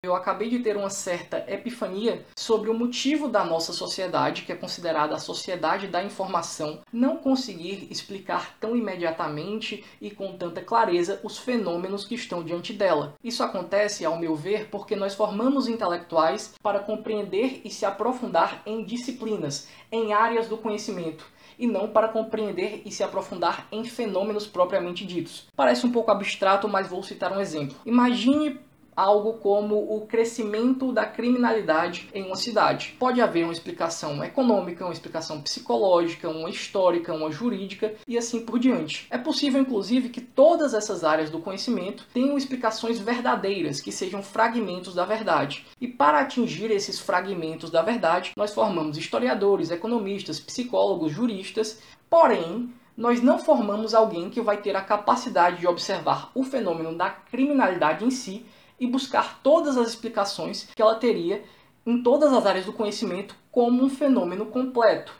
Eu acabei de ter uma certa epifania sobre o motivo da nossa sociedade, que é considerada a sociedade da informação, não conseguir explicar tão imediatamente e com tanta clareza os fenômenos que estão diante dela. Isso acontece, ao meu ver, porque nós formamos intelectuais para compreender e se aprofundar em disciplinas, em áreas do conhecimento e não para compreender e se aprofundar em fenômenos propriamente ditos. Parece um pouco abstrato, mas vou citar um exemplo. Imagine algo como o crescimento da criminalidade em uma cidade. Pode haver uma explicação econômica, uma explicação psicológica, uma histórica, uma jurídica e assim por diante. É possível, inclusive, que todas essas áreas do conhecimento tenham explicações verdadeiras, que sejam fragmentos da verdade. E para atingir esses fragmentos da verdade, nós formamos historiadores, economistas, psicólogos, juristas, porém, nós não formamos alguém que vai ter a capacidade de observar o fenômeno da criminalidade em si e buscar todas as explicações que ela teria em todas as áreas do conhecimento como um fenômeno completo.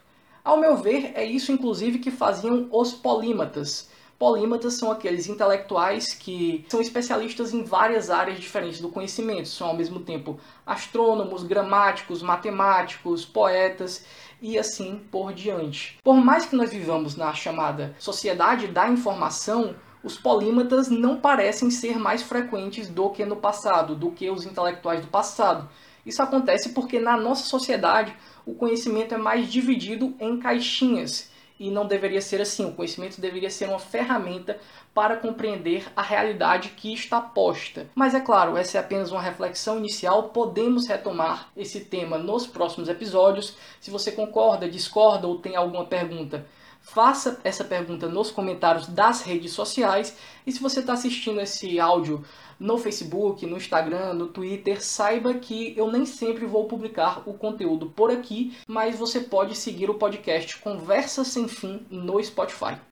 Ao meu ver, é isso inclusive que faziam os polímatas. Polímatas são aqueles intelectuais que são especialistas em várias áreas diferentes do conhecimento, são ao mesmo tempo astrônomos, gramáticos, matemáticos, poetas e assim por diante. Por mais que nós vivamos na chamada sociedade da informação, os polímatas não parecem ser mais frequentes do que no passado, do que os intelectuais do passado. Isso acontece porque na nossa sociedade o conhecimento é mais dividido em caixinhas e não deveria ser assim. O conhecimento deveria ser uma ferramenta para compreender a realidade que está posta. Mas é claro, essa é apenas uma reflexão inicial. Podemos retomar esse tema nos próximos episódios. Se você concorda, discorda ou tem alguma pergunta, Faça essa pergunta nos comentários das redes sociais. E se você está assistindo esse áudio no Facebook, no Instagram, no Twitter, saiba que eu nem sempre vou publicar o conteúdo por aqui, mas você pode seguir o podcast Conversa Sem Fim no Spotify.